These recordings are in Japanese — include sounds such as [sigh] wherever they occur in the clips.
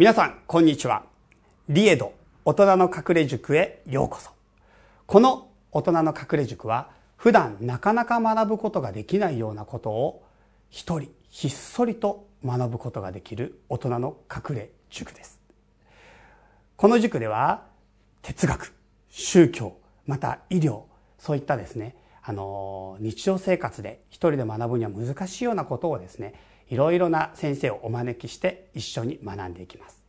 皆さん、こんにちは。リエド、大人の隠れ塾へようこそ。この大人の隠れ塾は、普段なかなか学ぶことができないようなことを、一人ひっそりと学ぶことができる大人の隠れ塾です。この塾では、哲学、宗教、また医療、そういったですね、あの、日常生活で一人で学ぶには難しいようなことをですね、いろいろな先生をお招きして一緒に学んでいきます。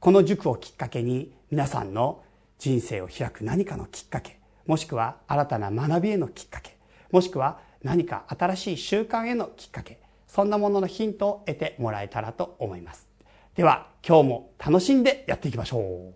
この塾をきっかけに皆さんの人生を開く何かのきっかけ、もしくは新たな学びへのきっかけ、もしくは何か新しい習慣へのきっかけ、そんなもののヒントを得てもらえたらと思います。では、今日も楽しんでやっていきましょう。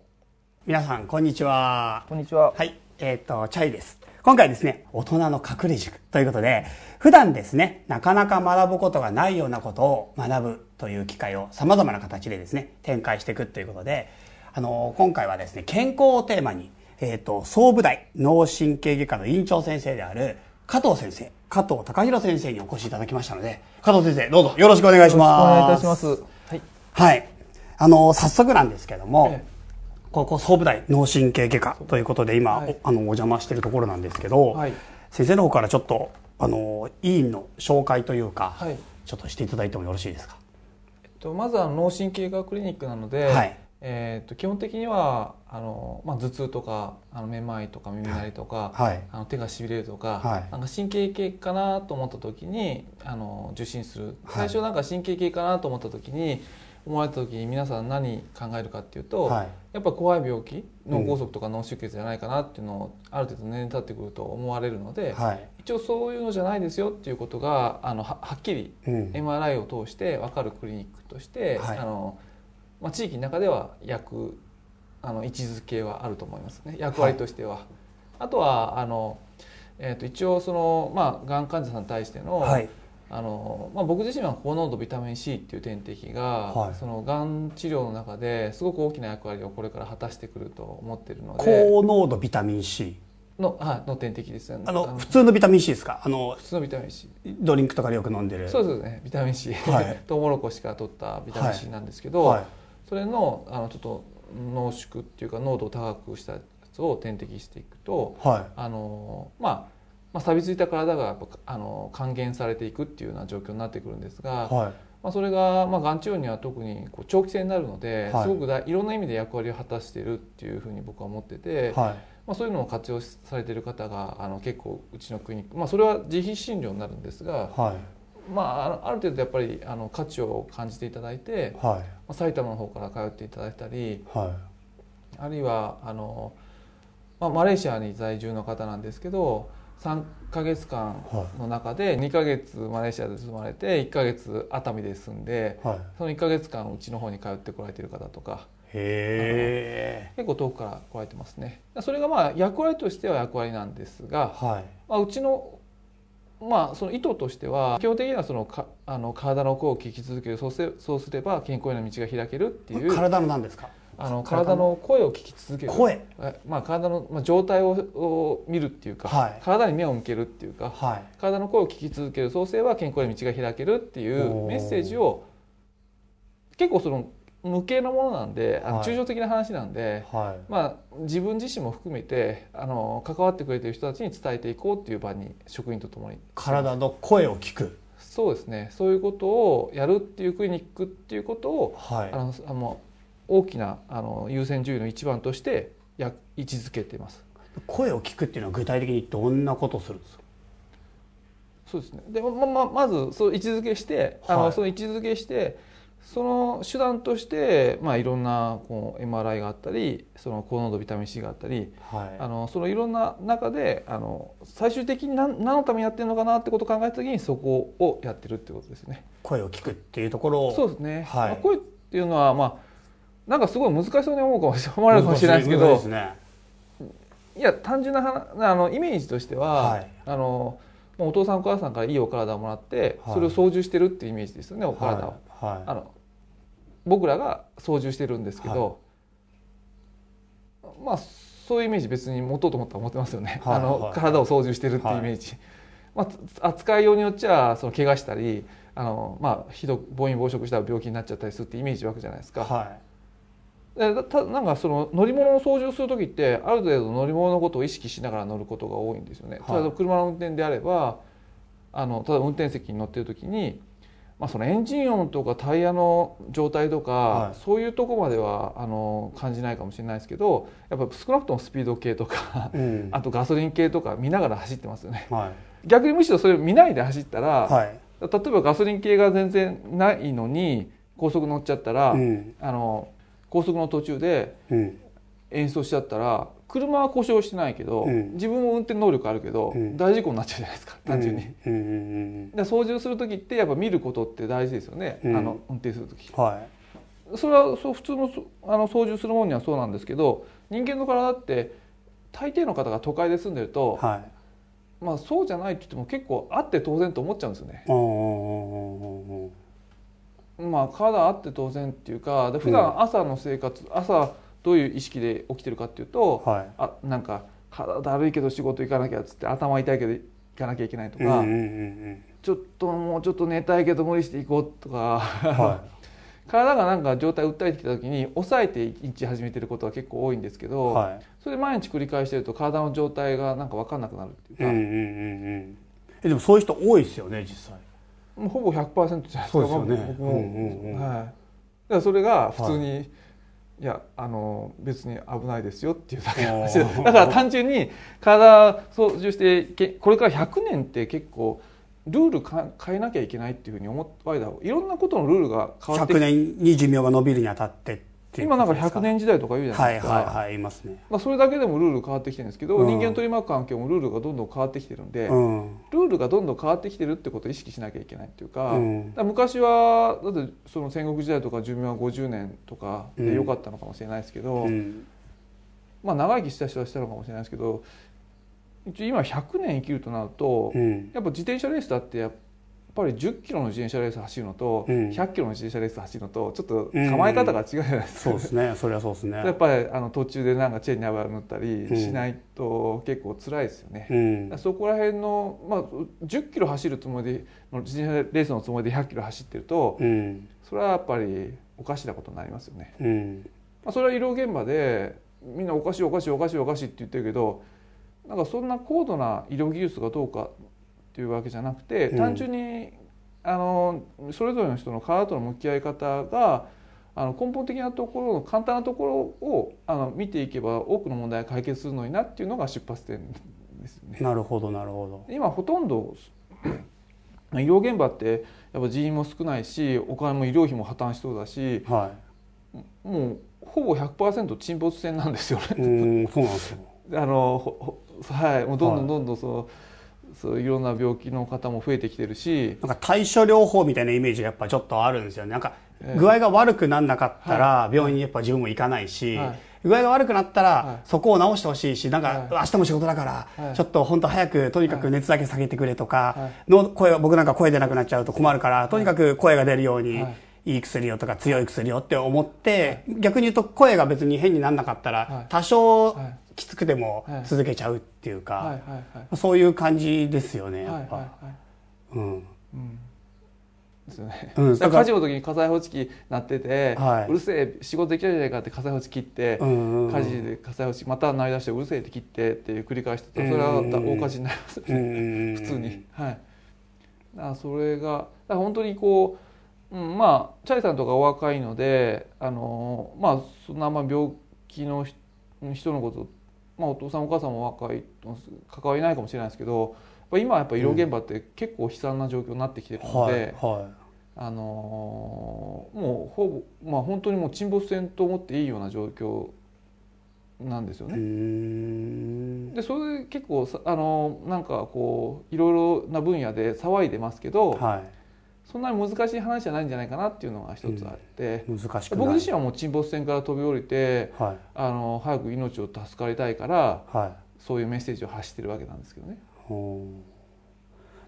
皆さん、こんにちは。こんにちは。はい。えっ、ー、と、チャイです。今回ですね、大人の隠れ塾ということで、普段ですね、なかなか学ぶことがないようなことを学ぶという機会を様々な形でですね、展開していくということで、あの、今回はですね、健康をテーマに、えっ、ー、と、総武大脳神経外科の院長先生である加藤先生、加藤隆弘先生にお越しいただきましたので、加藤先生、どうぞよろしくお願いします。お願いいたします。はい。はい。あの、早速なんですけども、ええここ総武大脳神経外科ということで今、はい、あのお邪魔しているところなんですけど、はい、先生の方からちょっとあの委員の紹介というか、はい、ちょっとしていただいてもよろしいですか、えっと、まずは脳神経外科クリニックなので、はい。えー、と基本的にはあの、まあ、頭痛とかあのめまいとか耳鳴りとか、はい、あの手がしびれるとか,、はい、なんか神経系かなと思った時にあの受診する。最初なんか神経系かなと思った時に、思われた時に皆さん何考えるかっていうと、はい、やっぱ怖い病気脳梗塞とか脳出血じゃないかなっていうのをある程度年齢経ってくると思われるので、はい、一応そういうのじゃないですよっていうことがあのはっきり MRI を通して分かるクリニックとして、あのまあ、地域の中では役あの位置づけはあると思いますね。役割としては。あとはあの、えー、と一応その、まあ、がん患者さんに対しての、あのまあ、僕自身は高濃度ビタミン C っていう点滴が、はい、そのがん治療の中ですごく大きな役割をこれから果たしてくると思ってるので。高濃度ビタミン C の,、はい、の点滴ですね。あの普通のビタミン C ですか？あの普通のビタミン C ドリンクとかでよく飲んでる。そうですね。ビタミン C、はい、[laughs] トウモロコシから取ったビタミン C なんですけど、はい、それのあのちょっと濃縮っていうか濃度を高くしたやつを点滴していくと、はい、あのまあまあ、錆びついた体がやっぱあの還元されていくっていうような状況になってくるんですが、はい、まあ、それが、まあ、がん治療には特にこう長期戦になるので、はい、すごくだいろんな意味で役割を果たしているっていうふうに僕は思ってて、はい、まあ、そういうのを活用されている方があの結構うちのクリニック、まあ、それは自費診療になるんですが、まあ、ある程度やっぱりあの価値を感じていただいて、まあ、埼玉の方から通っていただいたり、あるいはあの、まあ、マレーシアに在住の方なんですけど3か月間の中で2か月マレーシアで住まれて1か月熱海で住んで、はい、その1か月間うちの方に通ってこられてる方とか。へ結構遠くから来られてますね。それがまあ役割としては役割なんですが、はい。まあ、うちのまあ、その意図としては基本的にはそのかあの体の声を聞き続ける。そうせそうすれば健康への道が開けるっていう。体の何ですか？あの体の声を聞き続ける。声、まあ、体の、まあ、状態をを見るっていうか、はい、体に目を向けるっていうか、はい、体の声を聞き続ける。創生は健康へ道が開けるっていうメッセージを結構その無形のものなんであの抽象的な話なんで、はい、まあ、自分自身も含めてあの関わってくれてる人たちに伝えていこうっていう場に職員とともに。体の声を聞く。そうですね。そういうことをやるっていうクリニックっていうことを、はい、あのあの大きなあの優先順位の一番としてや位置づけています。声を聞くっていうのは具体的にどんなことをするんですか？そうですね。でまままずそう位置づけして、はい、あのその位置づけしてその手段として、まあ、いろんなこう MRI があったりその高濃度ビタミン C があったり、はい、あのそのいろんな中であの最終的に何何のためにやってるのかなってことを考えた時にそこをやってるってことですね。声を聞くっていうところを。そうですね、はい、まあ、声っていうのは、まあなんかすごい難しそうに思うかもしれないかもしれないですけど、ね、いや単純なあのイメージとしては、はい、あのお父さんお母さんからいいお体をもらって、はい、それを操縦してるっていうイメージですよねお体を、はい、あの僕らが操縦してるんですけど、まあそういうイメージ別に持とうと思ったら持ってますよね、あの体を操縦してるっていうイメージ、まあ、扱いようによっちゃその怪我したりあの、まあ、ひど暴飲暴食したら病気になっちゃったりするってイメージわけじゃないですか。でたなんかその乗り物を操縦する時ってある程度乗り物のことを意識しながら乗ることが多いんですよね。はい、例えば車の運転であればあのただ運転席に乗ってる時に、まあ、そのエンジン音とかタイヤの状態とか、はい、そういうとこまではあの感じないかもしれないですけどやっぱ少なくともスピード系とか、うん、あとガソリン系とか見ながら走ってますよね。はい、逆にむしろそれを見ないで走ったら、はい、例えばガソリン系が全然ないのに高速乗っちゃったら、うん、あの高速の途中で演奏しちゃったら車は故障してないけど、うん、自分も運転能力あるけど、うん、大事故になっちゃうじゃないですか単純に。で操縦する時ってやっぱ見ることって大事ですよね、うん、あの運転する時。はい、それはそう普通のあの操縦するものにはそうなんですけど人間の体って大抵の方が都会で住んでると、はい、まあそうじゃないって言っても結構あって当然と思っちゃうんですよね。まあ体あって当然っていうかで普段朝の生活、朝どういう意識で起きてるかっていうと、はい、あなんか体だるいけど仕事行かなきゃっつって頭痛いけど行かなきゃいけないとか、ちょっともうちょっと寝たいけど無理していこうとか、はい、[laughs] 体がなんか状態訴えてきた時に抑えて一日始めてることは結構多いんですけど、はい、それで毎日繰り返してると体の状態がなんか分かんなくなるっていうか、うんうんうん、えでもそういう人多いですよね実際。もうほぼ100%じゃないですか。そうですよね。僕も、うんうんうん、はい。だからそれが普通に、はいいやあの別に危ないですよっていうだけの話だから単純に体操縦してこれから100年って結構ルール変えなきゃいけないっていうふうに思ったいろんなことのルールが変わって100年に寿命が伸びるにあたって今なんか100年時代とか言うじゃないですか。はいはいはい、いますね。まあそれだけでもルール変わってきてるんですけど、うん、人間取り巻く環境もルールがどんどん変わってきてるんで、うん、ルールがどんどん変わってきてるってことを意識しなきゃいけないっていうか、うん、か昔はだってその戦国時代とか寿命は50年とかでよかったのかもしれないですけど、まあ長生きした人はしたのかもしれないですけど、一応今100年生きるとなると、やっぱ自転車レースだってやっぱぱり10キロの自転車レース走るのと、100キロの自転車レース走るのとちょっと構え方が違うじゃないですか、うんうん、そうですねそれはそうですね。[laughs] やっぱりあの途中でなんかチェーンに油塗ったりしないと結構辛いですよね、うん、そこら辺の、まあ、10キロ走るつもりで自転車レースのつもりで100キロ走ってると、うん、それはやっぱりおかしなことになりますよね、うん。まあ、それは医療現場でみんなおかしいおかしいおかしいおかしいって言ってるけどなんかそんな高度な医療技術がどうかっていうわけじゃなくて単純にあのそれぞれの人の体との向き合い方があの根本的なところの簡単なところをあの見ていけば多くの問題が解決するのになっていうのが出発点ですよね。なるほどなるほど。今ほとんど医療現場ってやっぱ人員も少ないしお金も医療費も破綻しそうだし、はい、もうほぼ100%沈没船なんですよね。うんそうなんですよ [laughs] あのはいもうどんどんどんどんその、はいそういろんな病気の方も増えてきてるし。なんか対処療法みたいなイメージがやっぱちょっとあるんですよね。なんか具合が悪くなんなかったら病院にやっぱ自分も行かないし、はい、具合が悪くなったらそこを治してほしいしなんか明日も仕事だからちょっと本当早くとにかく熱だけ下げてくれとかの声僕なんか声出なくなっちゃうと困るからとにかく声が出るようにい。い薬をとか強い薬をって思って逆に言うと声が別に変になんなかったら多少きつくても続けちゃうっていうか、そういう感じですよねやっぱ。うん、ですよね、うん、だから。火事の時に火災報知器鳴ってて、はい、うるせえ仕事できないじゃないかって火災報知器切って、うんうん、火事で火災報知器また鳴り出してうるせえって切ってっていう繰り返してそれは大火事にな。りますよね、普通に。はい、だそれがだ本当にこう、うん、まあチャリさんとかお若いのであのまあそんなあんま病気の人のことまあ、お父さんお母さんも若い関わりないかもしれないですけど今はやっぱ医療現場って結構悲惨な状況になってきてるので、うんはいはい、あのもうほぼ、まあ、本当にもう沈没船と思っていいような状況なんですよね。でそれで結構あのなんかこういろいろな分野で騒いでますけど、はいそんなに難しい話じゃないんじゃないかなっていうのが一つあって、うん、難しく僕自身はもう沈没船から飛び降りて、はい、あの早く命を助かりたいから、はい、そういうメッセージを発してるわけなんですけどね。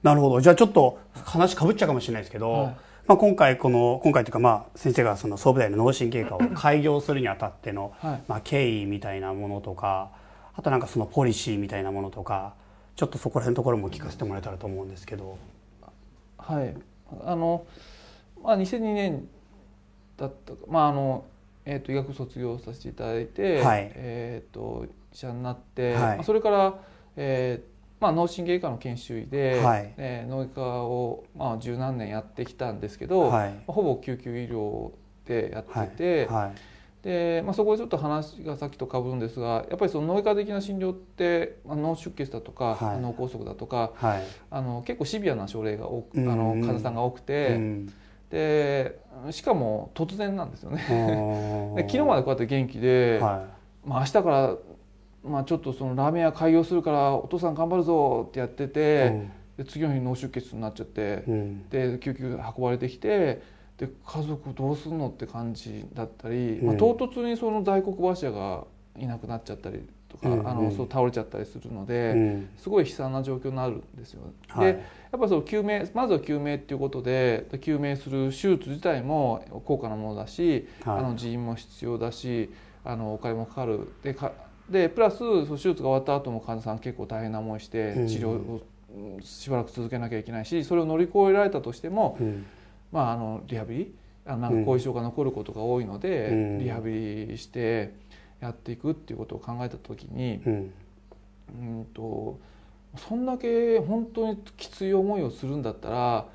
なるほど。じゃあちょっと話かぶっちゃうかもしれないですけど、はい、まあ、今回この今回というかまあ先生がその総武大の脳神経科を開業するにあたっての、まあ、経緯みたいなものとかあとなんかそのポリシーみたいなものとかちょっとそこら辺のところも聞かせてもらえたらと思うんですけど。はいあの、まあ、2002年だったまああのえーと、医学卒業させていただいて、はい、えーと、医者になって、はい、それから、えーまあ、脳神経科の研修医で、はい、えー、脳外科を、まあ、十何年やってきたんですけど、はい、ほぼ救急医療でやってて、はい、でまあ、そこでちょっと話がさっきとかぶるんですがやっぱりその脳外科的な診療って脳出血だとか、脳梗塞だとか、あの結構シビアな症例が多く、あの患者さんが多くて。でしかも突然なんですよね。[laughs] で昨日までこうやって元気で、はい、まあ明日からまあ、ちょっとそのラーメン屋開業するからお父さん頑張るぞってやってて、うん、で次の日脳出血になっちゃって、うん、で救急運ばれてきてで家族どうすんのって感じだったり、うん、まあ、唐突にその大黒柱がいなくなっちゃったりとか、うん、あのそう倒れちゃったりするので、すごい悲惨な状況になるんですよ。はい、でやっぱその救命まずは救命っていうことで救命する手術自体も高価なものだし、はい、あの人員も必要だしあのお金もかかる。でかでプラスその手術が終わった後も患者さん結構大変な思いして治療をしばらく続けなきゃいけないしそれを乗り越えられたとしても、うん、まああのリハビリあなんか後遺症が残ることが多いので、うん、リハビリしてやっていくっていうことを考えた時に、うん、うんとそんだけ本当にきつい思いをするんだったら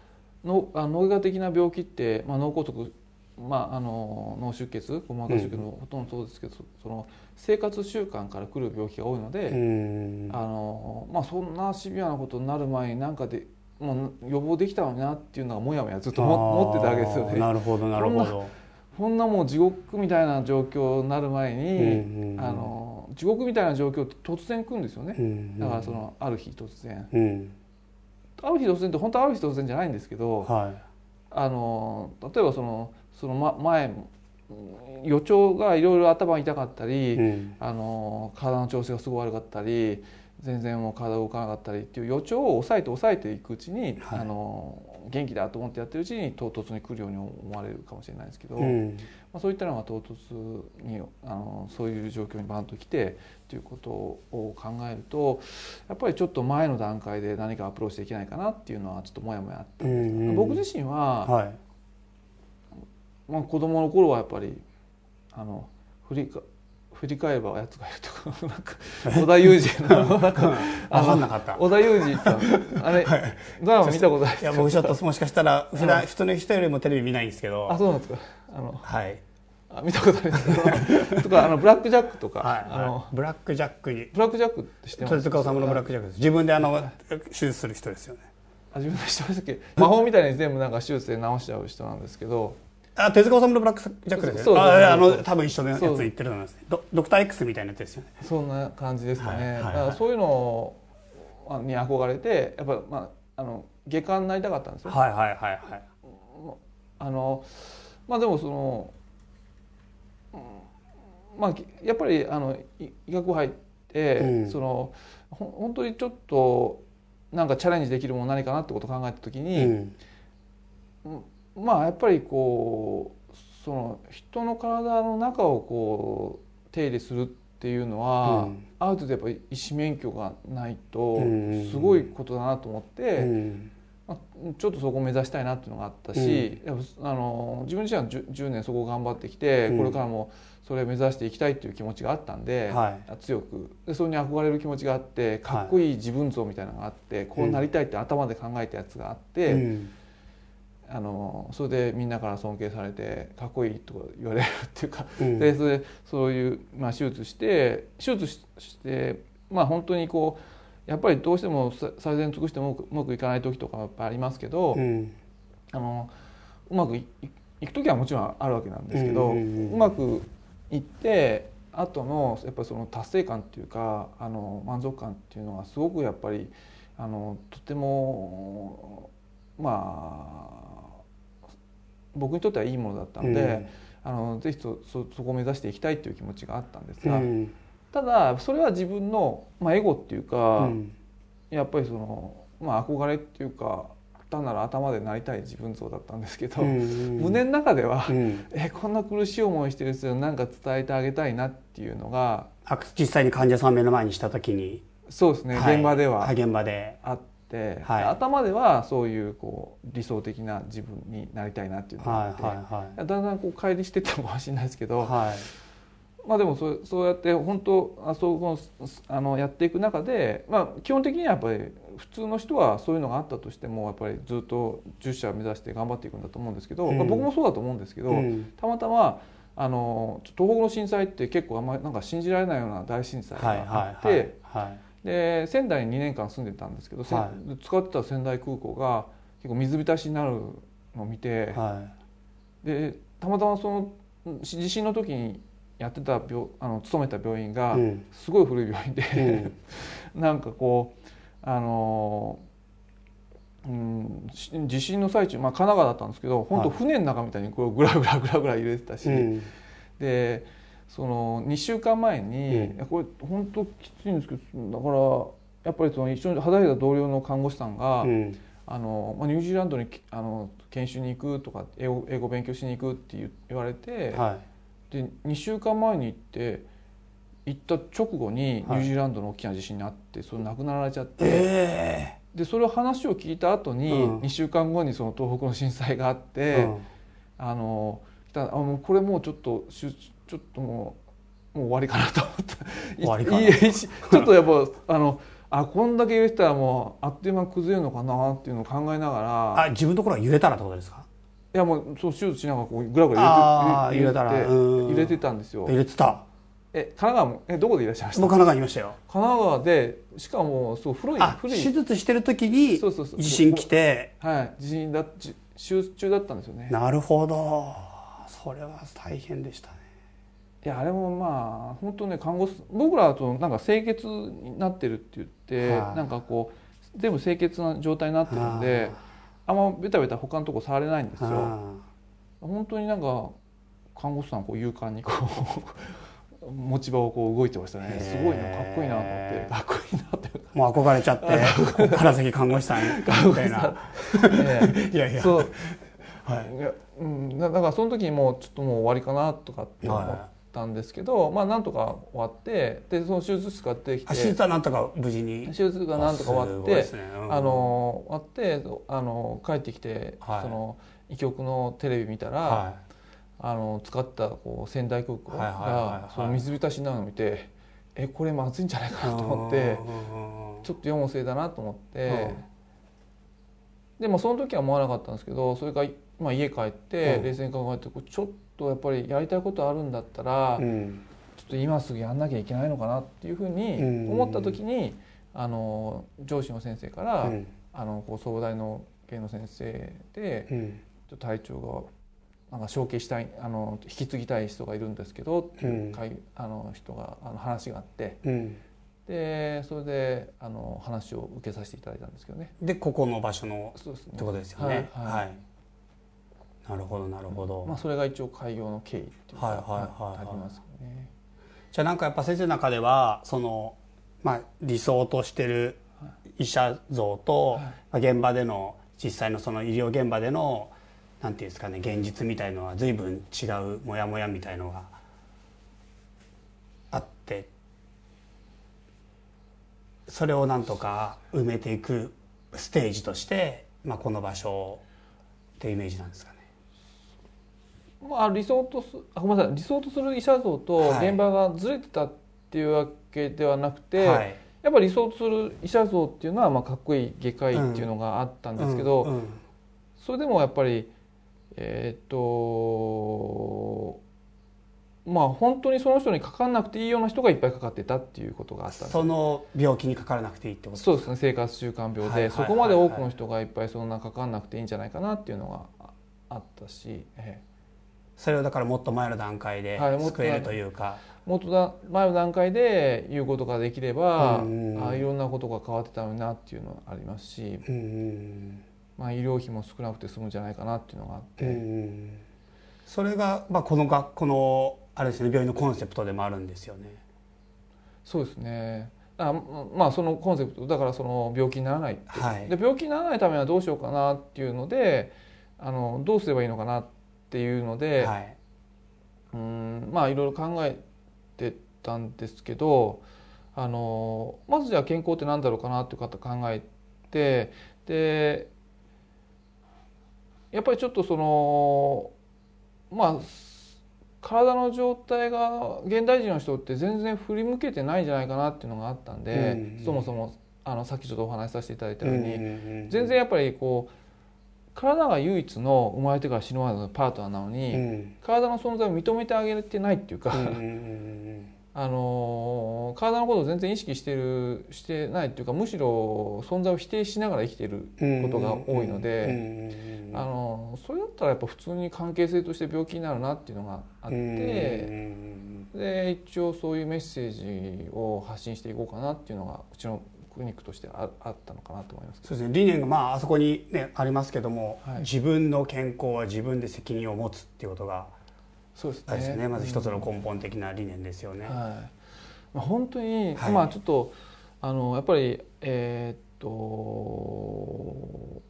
脳外科的な病気って、まあ、脳梗塞まあ、あの脳出血硬膜下出血のほとんどそうですけど、その生活習慣からくる病気が多いので、あのまあ、そんなシビアなことになる前に何かでもう予防できたのになっていうのがもやもやずっと思ってたわけですよね。なるほどなるほど。こんなもう地獄みたいな状況になる前に、あの地獄みたいな状況って突然来るんですよね、だからそのある日突然、うん、ある日突然って本当ある日突然じゃないんですけど、はい、あの例えばそのその、ま、前予兆がいろいろ頭痛かったり、うん、あの体の調子がすごい悪かったり全然もう体動かなかったりっていう予兆を抑えて抑えていくうちに、はい、あの元気だと思ってやってるうちに唐突に来るように思われるかもしれないですけど、うん、まあ、そういったのが唐突にあのそういう状況にバンと来てということを考えるとやっぱりちょっと前の段階で何かアプローチできないかなっていうのはちょっともやもやあったんですけど、うん、僕自身は、はい。まあ、子供の頃はやっぱりあの振りか振り返ればやつがいるとかなんか [laughs] 織田裕二の [laughs] なんかかんなかった。織田裕二さんあれ、はい、ドラマ見たことないいや僕ちょっともしかしたら普段人の人よりもテレビ見ないんですけど。あそうなんですか。あのはい。あ見たことあります。とかあのブラックジャックとか、はい、あのブラックジャック。ブラックジャックって知ってます？手塚治虫のブラックジャックです。自分であの手術する人ですよね。あ自分でしてました [laughs] っけ魔法みたいに全部なんか手術で治しちゃう人なんですけどあ手塚治虫のブラックジャックですね。ああの多分一緒のやつ言ってると思いますドドクター X みたいなやつですよね。そんな感じですかね、はいはい。はい、だからそういうのに憧れてやっぱまああの外科になりたかったんですよ。はいはいはいはい。あのまあでもそのまあやっぱりあの医学部入って、うん、そのほ本当にちょっとなんかチャレンジできるもの何かなってことを考えた時に、うんまあやっぱりこうその人の体の中をこう手入れするっていうのは、うん、ある程度やっぱり医師免許がないとすごいことだなと思って、うん。まあ、ちょっとそこを目指したいなっていうのがあったし、うん、あの自分自身は 10, 10年そこを頑張ってきて、これからもそれを目指していきたいっていう気持ちがあったんで、はい、強く。でそれに憧れる気持ちがあってかっこいい自分像みたいなのがあって、こうなりたいって頭で考えたやつがあって。あのそれでみんなから尊敬されてかっこいいとか言われるっていうか、うん、でそれでそういう、まあ、手術して手術してまあ本当にこうやっぱりどうしても最善尽くしてもうまくいかない時とかやっぱありますけど、うん、あのうまくいく時はもちろんあるわけなんですけど、うまくいって後のやっぱりその達成感っていうかあの満足感っていうのがすごくやっぱりあのとてもまあ僕にとってはいいものだったので、うん、あのぜひそそそこを目指していきたいという気持ちがあったんですが、うん、ただそれは自分の、まあ、エゴっていうか、うん、やっぱりその、まあ、憧れっていうか単なる頭でなりたい自分像だったんですけど、胸の中では、うん、えこんな苦しい思いしてる人に何か伝えてあげたいなっていうのが実際に患者さんを目の前にした時に。そうですね、はい、現場では。現場で。あって。て、はい、頭ではそういうこう理想的な自分になりたいなっていうのがあって、はいはいはい、だんだんこう乖離してったかもしれないですけど、はい、[laughs] まあでもそうそうやって本当あそうこのあのやっていく中で、まあ、基本的にはやっぱり普通の人はそういうのがあったとしてもやっぱりずっと10社目指して頑張っていくんだと思うんですけど、うん、まあ、僕もそうだと思うんですけど、うん、たまたまあの東北の震災って結構あんまりなんか信じられないような大震災があって。はいはいはい。はいで仙台に2年間住んでたんですけど、はい、使ってた仙台空港が結構水浸しになるのを見て、はい、でたまたまその地震の時にやってた病あの勤めた病院がすごい古い病院で、うん、[laughs] なんかこうあのうん、地震の最中、まあ、神奈川だったんですけど本当船の中みたいにこうぐらぐらぐらぐら揺れてたし、うん、でその2週間前に、うん、これ本当きついんですけどだからやっぱりその一緒に働いた同僚の看護師さんが、うん、あのまあ、ニュージーランドにあの研修に行くとか英語英語勉強しに行くって言われて、はい、で2週間前に行って行った直後にニュージーランドの大きな地震にあって、はい、それ亡くなられちゃって。えー、でそれを話を聞いた後に、うん、2週間後にその東北の震災があって、うん、あのあのこれもうちょっとちょっともうもう終わりかなと思った。終わりかな。ちょっとやっぱあのあこんだけ揺れてたらもうあっという間に崩れるのかなっていうのを考えながら。あ自分のところが揺れたらってことですか？いやもうそう手術しながらこうぐらぐら揺れて揺れて揺れてたんですよ。揺れてた。え神奈川もえどこでいらっしゃいました？僕神奈川にいましたよ。神奈川でしかもそう古い古い。手術してる時に地震来て。はい。地震だ手術中だったんですよね。なるほど。それは大変でしたねいやあれもまあ本当ね看護師僕らとなんか清潔になってるって言って、はあ、なんかこう全部清潔な状態になってるんで、あ、あんまベタベタ他のとこ触れないんですよ。はあ、本当になんか看護師さんこう勇敢にこう持ち場をこう動いてましたね。すごいなかっこいいなと思って。かっこいいなって。もう憧れちゃって [laughs] 原崎看護師さんみたいな。[laughs] いやいや。そう、はい、いやうん、だからその時にもうちょっともう終わりかなとかって思って。はいたんですけど、まあ、なんとか終わってでその手術室買ってきて手術はなんとか無事に。手術がなんとか終わって、ね。うん、あの終わってあの帰ってきて、はい、その医局のテレビ見たら、はい、あの使ったこう仙台空港がその水浸しになるのを見てえこれまずいんじゃないかなと思ってちょっと世も末だなと思って。でもその時は思わなかったんですけどそれから、まあ、家帰って冷静に考えてちょっとやっぱりやりたいことあるんだったら、うん、ちょっと今すぐやんなきゃいけないのかなっていうふうに思った時に、あの上司の先生から、うん、あのこう総大の系の先生で、うん、ちょっと体調がなんか承継したいあの引き継ぎたい人がいるんですけどっていう、うん、あの人があの話があって、うん、でそれであの話を受けさせていただいたんですけどね。でここの場所のそうですね。ってことですよね。はい、はい。はいなるほどなるほど、まあ、それが一応開業の経緯っていうか、はいはいはい、ありますよね。じゃあなんかやっぱ先生の中ではその、まあ、理想としてる医者像と、はい、現場での実際のその医療現場でのなんていうんですかね現実みたいのは随分違うモヤモヤみたいのがあってそれをなんとか埋めていくステージとして、まあ、この場所ってイメージなんですかね。まあ、理想とすあごめんなさい。理想とする医者像と現場がずれてたっていうわけではなくて、はい、やっぱり理想とする医者像っていうのは、まあ、かっこいい外科医っていうのがあったんですけど、うん。うん。うん、それでもやっぱりえー、っとまあ本当にその人にかからなくていいような人がいっぱいかかってたっていうことがあったその病気にかからなくていいってことそうですね。生活習慣病で、はいはいはいはい、そこまで多くの人がいっぱいそんなかからなくていいんじゃないかなっていうのがあったし、ええ、それをだからもっと前の段階で救えるというか、はい、もっとだ前の段階で言うことができれば、あいろんなことが変わってたのになっていうのはありますし、まあ、医療費も少なくて済むんじゃないかなっていうのがあって、それが、まあ、この学校のあれですね病院のコンセプトでもあるんですよね。そうですね。あまあそのコンセプトだからその病気にならない、はい、で病気にならないためにはどうしようかなっていうのであのどうすればいいのかなってっていうので、はい、うんまあいろいろ考えてたんですけどあのまずじゃあ健康って何だろうかなっていう方考えててでやっぱりちょっとそのまあ体の状態が現代人の人って全然振り向けてないんじゃないかなっていうのがあったんで、うんうん、そもそもあのさっきちょっとお話しさせていただいたように、うんうん、全然やっぱりこう体が唯一の生まれてから死ぬまでのパートナーなのに、うん、体の存在を認めてあげてないっていうか、あの体のことを全然意識してるしてないっていうかむしろ存在を否定しながら生きてることが多いのであのそれだったらやっぱ普通に関係性として病気になるなっていうのがあってで一応そういうメッセージを発信していこうかなっていうのがうちのクリニックとしてああったのかなと思いますそうですね理念がまああそこに、ね、ありますけども、はい、自分の健康は自分で責任を持つっていうことがそうですね、ね、まず一つの根本的な理念ですよね。はいまあ、本当に、はい、まあちょっとあのやっぱりえー、っと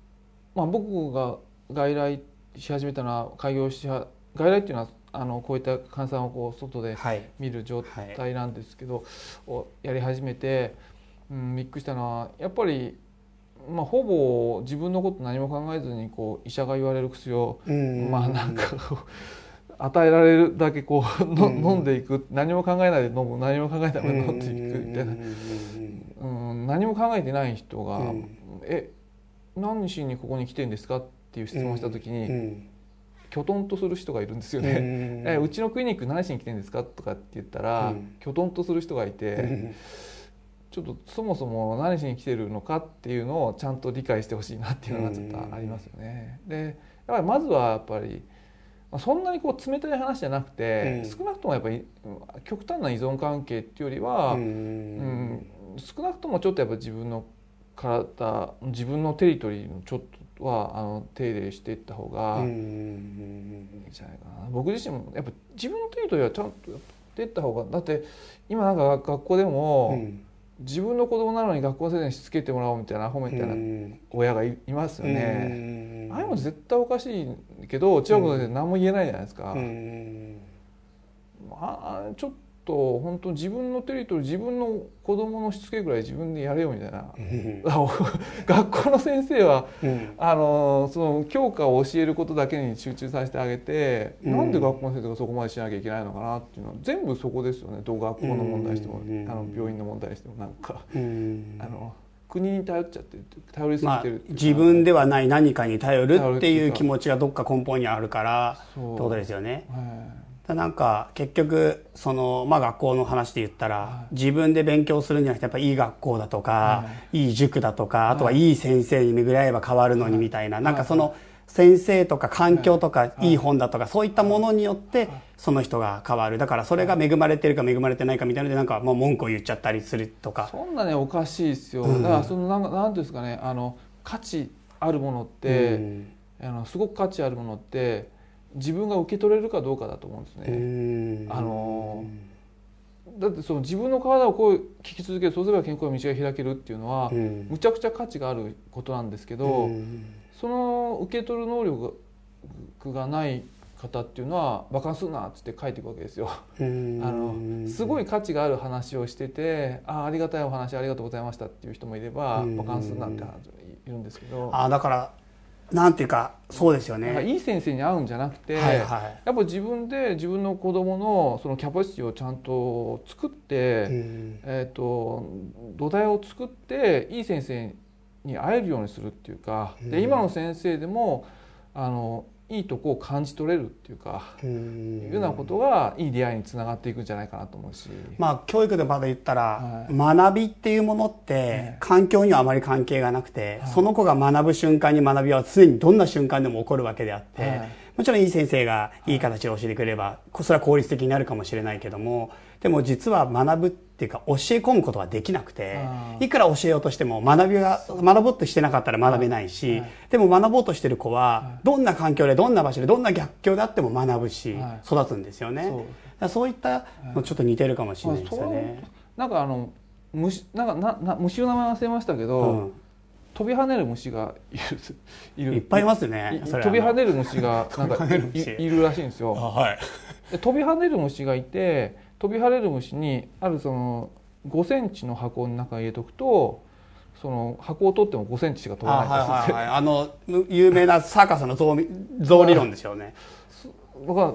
まあ僕が外来し始めたのは開業し外来っていうのはあのこういった患者さんをこう外で見る状態なんですけど、はい、やり始めて、うん、びっくりしたのはやっぱりまあ、ほぼ自分のこと何も考えずにこう医者が言われる薬を、まあなんか与えられるだけこうの、飲んでいく。何も考えないで飲む。何も考えないで飲んでいくみたいな、うん、何も考えてない人が「うん、え何しにここに来てんですか?」っていう質問した時に、きょとんとする人がいるんですよね。[laughs] えうちのクリニック何しに来てんですかとかって言ったら、きょとんとする人がいて。ちょっとそもそも何しに来てるのかっていうのをちゃんと理解してほしいなっていうのがちょっとありますよね。でやっぱりまずはやっぱりそんなにこう冷たい話じゃなくて、うん、少なくともやっぱり極端な依存関係っていうよりは、うん、うん、少なくともちょっとやっぱ自分の体自分のテリトリーのちょっとはあの手入れしていった方がいいん。じゃないかな。僕自身もやっぱ自分のテリトリーはちゃん。とやっていった方がだって今なん。か学校でも、うん自分の子供なのに学校の先生にしつけてもらおうみたいな褒めみたいな親がいますよね。ああいうの絶対おかしいけど中学の先生何も言えないじゃないですか。あちょっと本当自分のテリトリー自分の子供のしつけぐらい自分でやれよみたいな、[laughs] 学校の先生は、うん、あのその教科を教えることだけに集中させてあげて、うん、なんで学校の先生がそこまでしなきゃいけないのかなっていうのは全部そこですよね。どう学校の問題しても、うん、あの病院の問題してもなんか、あの国に頼っちゃって頼りすぎてる、まあ、自分ではない何かに頼るっていう気持ちがどっか根本にあるからってことですよね。はいなんか結局その、まあ、学校の話で言ったら、自分で勉強するんじゃなくてやっぱいい学校だとか、い、い塾だとかあとはいい先生に巡り合えば変わるのにみたいな、なんかその先生とか環境とか、い。い本だとかそういったものによってその人が変わる。だからそれが恵まれてるか恵まれてないかみたいなのでなんかもう文句を言っちゃったりするとか。そんなねおかしいですよ、だからそのなんなんですかねあの価値あるものって、あのすごく価値あるものって自分が受け取れるかどうかだと思うんですね。あのだってその自分の体をこう聞き続けるそうすれば健康の道が開けるっていうのはむちゃくちゃ価値があることなんですけどその受け取る能力がない方っていうのは「バカすんな」っつって書いていくわけですよ。[laughs] あのすごい価値がある話をしてて「あありがたいお話ありがとうございました」っていう人もいれば「バカすんな」って話いるんですけど。あだからなんていうかそうですよね。いい先生に会うんじゃなくて、はいはい、やっぱ自分で自分の子供のそのキャパシティをちゃんと作って、うん、えーと、土台を作っていい先生に会えるようにするっていうか、うん、で今の先生でもあのいいとこを感じ取れるっていうかいうようなことがいい出会いにつながっていくんじゃないかなと思うし、まあ、教育でまだ言ったら、はい、学びっていうものって環境にはあまり関係がなくて、はい、その子が学ぶ瞬間に学びは常にどんな瞬間でも起こるわけであって、はい、もちろんいい先生がいい形で教えてくれればそれは効率的になるかもしれないけどもでも実は学ぶっていうか教え込むことはできなくていくら教えようとしても学びが学ぼうとしてなかったら学べないし、でも学ぼうとしてる子はどんな環境でどんな場所でどんな逆境であっても学ぶし、育つんですよね。そう。そういったのちょっと似てるかもしれないですよね、なんかあの虫なんかなな虫の名前忘れましたけど、うん。飛び跳ねる虫が [laughs] いるいる。いっぱいいますね飛び跳ねる虫がなんかいるらしいんですよ、はい、飛び跳ねる虫がいて飛び跳ねる虫にあるその5センチの箱の中に入れとくとその箱を取っても5センチしか取らないはいはいはい、あの有名なサーカスの像像理論ですよね。僕は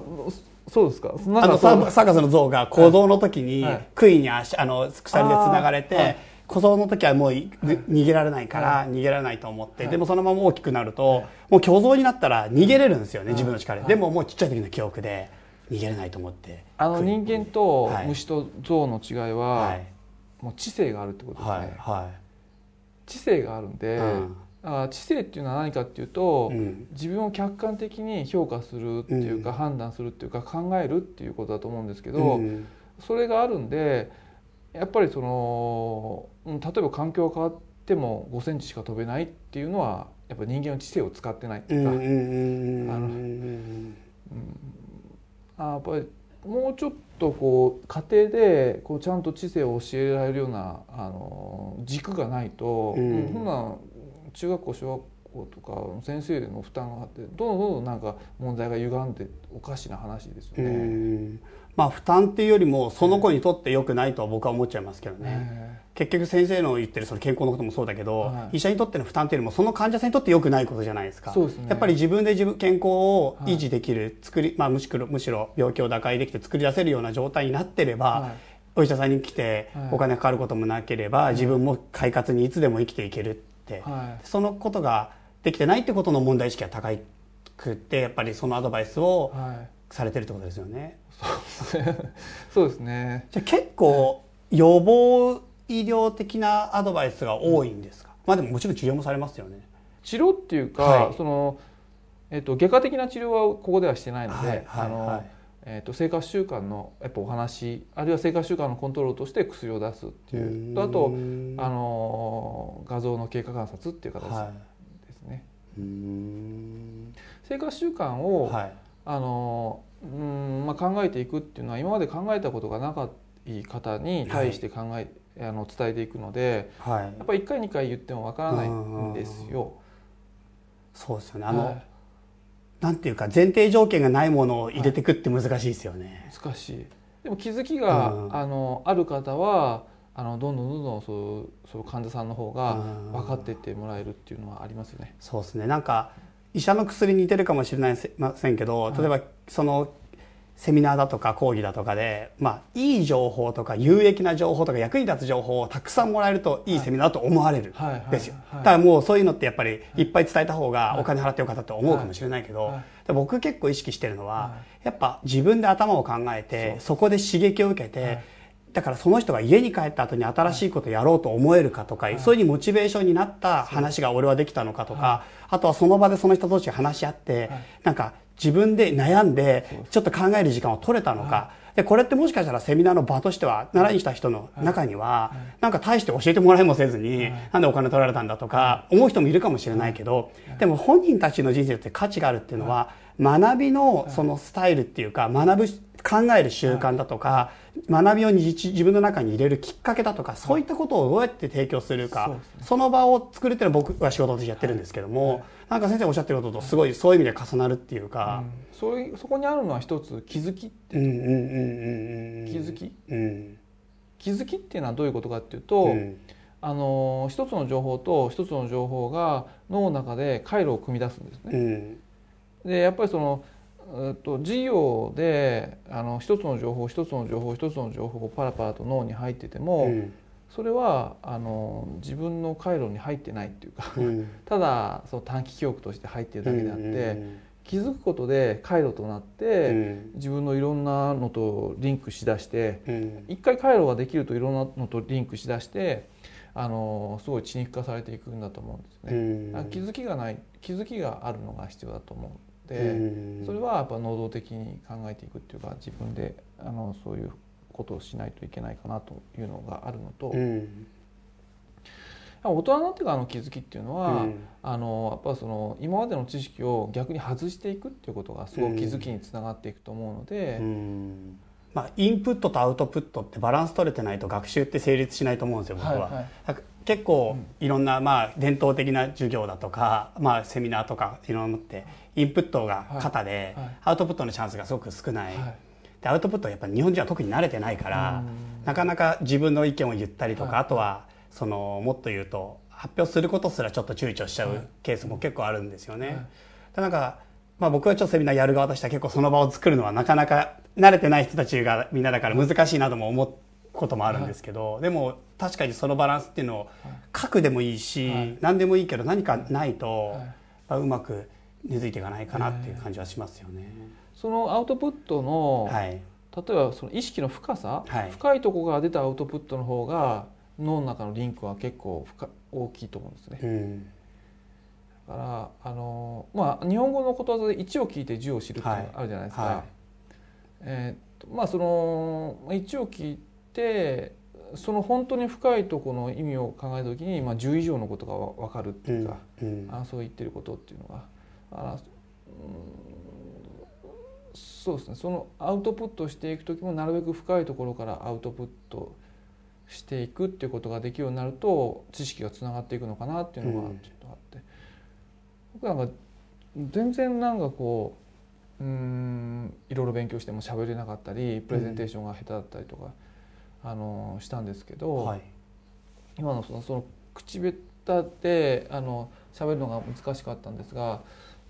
そうですか？あのサーカスの像が小僧の時に杭に足あの鎖で繋がれて、小僧の時はもう逃げられないから逃げられないと思って、でもそのまま大きくなると、もう巨像になったら逃げれるんですよね、自分の力で。でももうちっちゃい時の記憶で逃げれないと思って。あの人間と虫と象の違いは、もう知性があるってことですね。はいはい、知性があるんで、うん。あ知性っていうのは何かっていうと、うん、自分を客観的に評価するっていうか、うん、判断するっていうか考えるっていうことだと思うんですけど、うん、それがあるんでやっぱりその例えば環境が変わっても5センチしか飛べないっていうのはやっぱ人間の知性を使ってないっていうか、あの、うん、あやっぱりもうちょっとこう家庭でこうちゃんと知性を教えられるようなあの軸がないと、うん、そんな中学校小学校とか先生の負担があってどんどんどんなんか問題が歪んでおかしな話ですよね。まあ負担っていうよりもその子にとって良くないとは僕は思っちゃいますけどね。結局先生の言ってるその健康のこともそうだけど、はい、医者にとっての負担っていうよりもその患者さんにとって良くないことじゃないですか。すね、やっぱり自分で自分健康を維持できる、はい、作り、まあむしろむしろ病気を打開できて作り出せるような状態になってれば、はい、お医者さんに来てお金かかることもなければ、自分も快活にいつでも生きていける、はい、そのことができてないってことの問題意識が高くってやっぱりそのアドバイスをされてるってことですよね。そうですね。じゃあ結構予防医療的なアドバイスが多いんですか、うん、まあでももちろん治療もされますよね。治療っていうか、はい、そのえっと、外科的な治療はここではしてないので、はいはい、あの、はい。えーと、生活習慣のやっぱお話あるいは生活習慣のコントロールとして薬を出すっていう。とあとあの画像の経過観察っていう形ですね。はい、生活習慣を、はい、あのうんまあ、考えていくっていうのは今まで考えたことがなかった方に対して考え、はい、あの伝えていくので、はい、やっぱり1回2回言ってもわからないんですよ。そうですよね。あの、なんていうか前提条件がないものを入れていくって難しいですよね。難しい。でも気づきが、うん、あのある方はあのどんどんどんどんそうそう患者さんの方が分かっていってもらえるっていうのはありますよね。そうですね。なんか医者の薬に似てるかもしれませんけど例えばそのセミナーだとか講義だとかで、まあ、いい情報とか有益な情報とか役に立つ情報をたくさんもらえるといいセミナーだと思われるですよ。だからもうそういうのってやっぱりいっぱい伝えた方がお金払ってよかったと思うかもしれないけど、僕結構意識してるのは、やっぱ自分で頭を考えてそこで刺激を受けて、だからその人が家に帰った後に新しいことやろうと思えるかとか、そういうにモチベーションになった話が俺はできたのかとか、あとはその場でその人同士が話し合って、なんか自分で悩んでちょっと考える時間を取れたのか、でこれってもしかしたらセミナーの場としては習いにした人の中には、なんか大して教えてもらえもせずに、なんでお金取られたんだとか思う人もいるかもしれないけど、でも本人たちの人生って価値があるっていうのは、学びのそのスタイルっていうか学ぶ考える習慣だとか、学びを自分の中に入れるきっかけだとかそういったことをどうやって提供するかその場を作るっていうのは僕は仕事としてやってるんですけども、なんか先生おっしゃってることとすごいそういう意味で重なるっていうか、うん、そういうそこにあるのは一つ気づきって気づき、うん、気づきっていうのはどういうことかっていうと、うん、あの一つの情報と一つの情報が脳の中で回路を組み出すんですね。でやっぱりそのえっと、授業であの一つの情報一つの情報一つの情報をパラパラと脳に入ってても、それはあの自分の回路に入ってないっていうか、うん、[laughs] ただその短期記憶として入ってるだけであって、うんうんうん、気づくことで回路となって、うん、自分のいろんなのとリンクしだして、うん、一回回路ができるといろんなのとリンクしだしてあのすごい血肉化されていくんだと思うんですね。うん、気づきがない気づきがあるのが必要だと思う。ので、それはやっぱ能動的に考えていくっていうか自分であのそういうことをしないといけないかなというのがあるのと、うん、大人になってからの気づきっていうのは、うん、あのやっぱその今までの知識を逆に外していくっていうことがすごく気づきにつながっていくと思うので。うんまあ、インプットとアウトプットってバランス取れてないと学習って成立しないと思うんですよ僕は。はいはい、結構いろんなまあ伝統的な授業だとか、まあ、セミナーとかいろんなのってインプットが肩で、アウトプットのチャンスがすごく少ない。はい。でアウトプットはやっぱり日本人は特に慣れてないから、なかなか自分の意見を言ったりとか、はい、あとはそのもっと言うと発表することすらちょっと躊躇しちゃうケースも結構あるんですよね。はい、なんかまあ、僕はちょっとセミナーやる側としては結構その場を作るのはなかなか慣れてない人たちがみんなだから難しいなとも思うこともあるんですけど、はい、でも確かにそのバランスっていうのを書くでもいいし、はい、何でもいいけど何かないと、まあ、うまく根付いていかないかなっていう感じはしますよね。そのアウトプットの、はい、例えばその意識の深さ、深いところから出たアウトプットの方が脳の中のリンクは結構深大きいと思うんですね。うん。だからあのまあ日本語のことわざで1を聞いて10を知るっていうのがあるじゃないですか。はい。はい、えー、っとまあその1を聞いてその本当に深いところの意味を考えた時に、まあ、10以上のことが分かるっていうか、うん。うん、あそう言ってることっていうのがあ、うん、そうですね。そのアウトプットしていく時もなるべく深いところからアウトプットしていくっていうことができるようになると知識がつながっていくのかなっていうのがちょっとあって、僕なんか全然なんかこううんいろいろ勉強しても喋れなかったりプレゼンテーションが下手だったりとか、うん、あのしたんですけど、はい、今のそのその口下手であの喋るのが難しかったんですが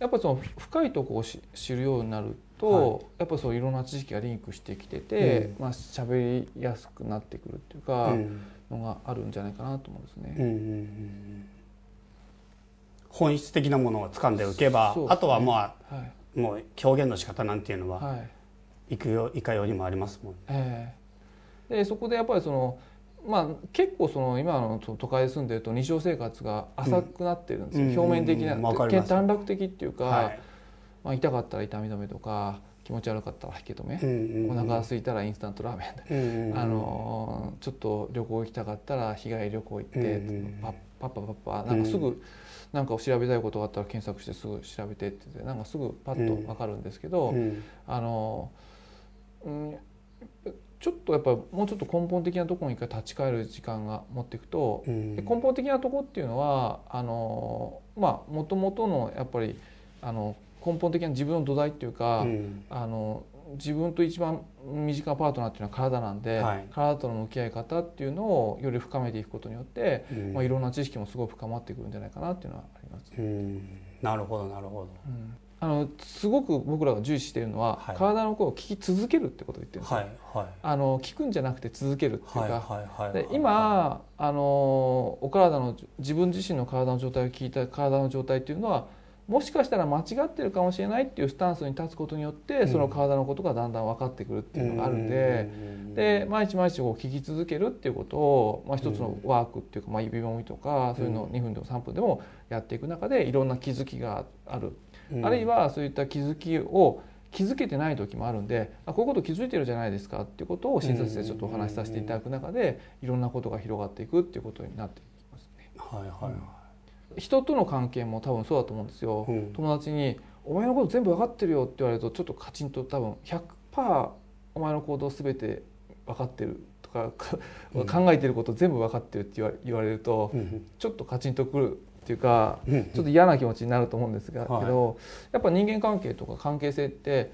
やっぱその深いとこを知るようになると、はい、やっぱそういろんな知識がリンクしてきてて、うん、まあ喋りやすくなってくるっていうか、うん、のがあるんじゃないかなと思うんですね。うんうんうん本質的なものを掴んでおけば、ね、あとはまあ、はい、もう表現の仕方なんていうのは、はい、いくよいかようにもありますもん、ね、えー、でそこでやっぱりそのまあ、結構その今の都会で住んでると日常生活が浅くなってるんですよ、うん、表面的な、うん、短絡的っていうか、はい、まあ、痛かったら痛み止めとか気持ち悪かったら吐き止め、うんうん、お腹が空いたらインスタントラーメン、うんうん、あのちょっと旅行行きたかったら日帰り旅行行って、うんうん、パッパッパパッパなんかすぐなんか調べたいことがあったら検索してすぐ調べてって言ってなんかすぐパッと分かるんですけど、あの、うん、ちょっとやっぱもうちょっと根本的なところに一回立ち返る時間が持っていくと、うん、根本的なところっていうのはあのまあもともとのやっぱりあの根本的な自分の土台っていうか、うん、あの自分と一番身近なパートナーっていうのは体なんで、はい、体との向き合い方っていうのをより深めていくことによって、うん、まあ、いろんな知識もすごい深まってくるんじゃないかなっていうのはあります。なるほどなるほど。うんあのすごく僕らが重視しているのは、はい、体の声を聞き続けるってことを言ってるんですよ、はいはい、あの聞くんじゃなくて続けるっていうか。で今あのお体の自分自身の体の状態を聞いた体の状態っていうのはもしかしたら間違ってるかもしれないっていうスタンスに立つことによってその体のことがだんだん分かってくるっていうのがあるんでで毎日毎日こう聞き続けるっていうことを、まあ、一つのワークっていうか、まあ、指もみとかそういうのを2分でも3分でもやっていく中でいろんな気づきがある。あるいはそういった気づきを気づけてない時もあるんであこういうこと気づいてるじゃないですかっていうことを診察でちょっとお話しさせていただく中でいろんなことが広がっていくっていうことになっていきますね。はいはいはい、人との関係も多分そうだと思うんですよ。うん、友達に「お前のこと全部分かってるよ」って言われるとちょっとカチンと多分100%お前の行動全て分かってるとか考えてること全部分かってるって言われるとちょっとカチンとくるっていうか、ちょっと嫌な気持ちになると思うんですが、けどやっぱ人間関係とか関係性って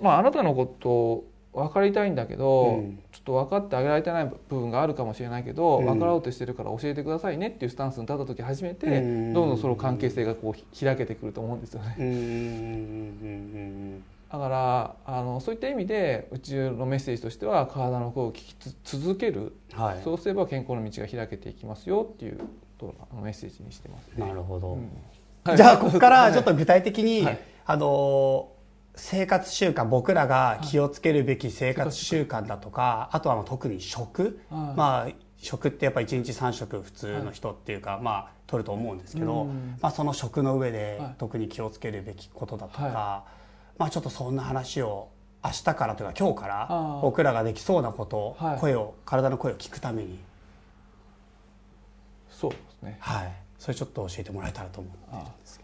まああなたのこと分かりたいんだけど、うん、ちょっと分かってあげられてない部分があるかもしれないけど、うん、分かろうとしてるから教えてくださいねっていうスタンスに立った時初めて、うん、どんどんその関係性がこう開けてくると思うんですよね。だからあのそういった意味でうちのメッセージとしては体の声を聞き続ける、はい、そうすれば健康の道が開けていきますよっていうとメッセージにしてます、ね、なるほど、うん、[laughs] じゃあここからちょっと具体的に、はい、あの生活習慣僕らが気をつけるべき生活習慣だとか、あとは特に食、まあ食ってやっぱり1日3食普通の人っていうか、まあ取ると思うんですけど、まあ、その食の上で特に気をつけるべきことだとか、まあちょっとそんな話を明日からというか今日から僕らができそうなこと、声を体の声を聞くために。そうね。はい。それちょっと教えてもらえたらと思ってるんですけど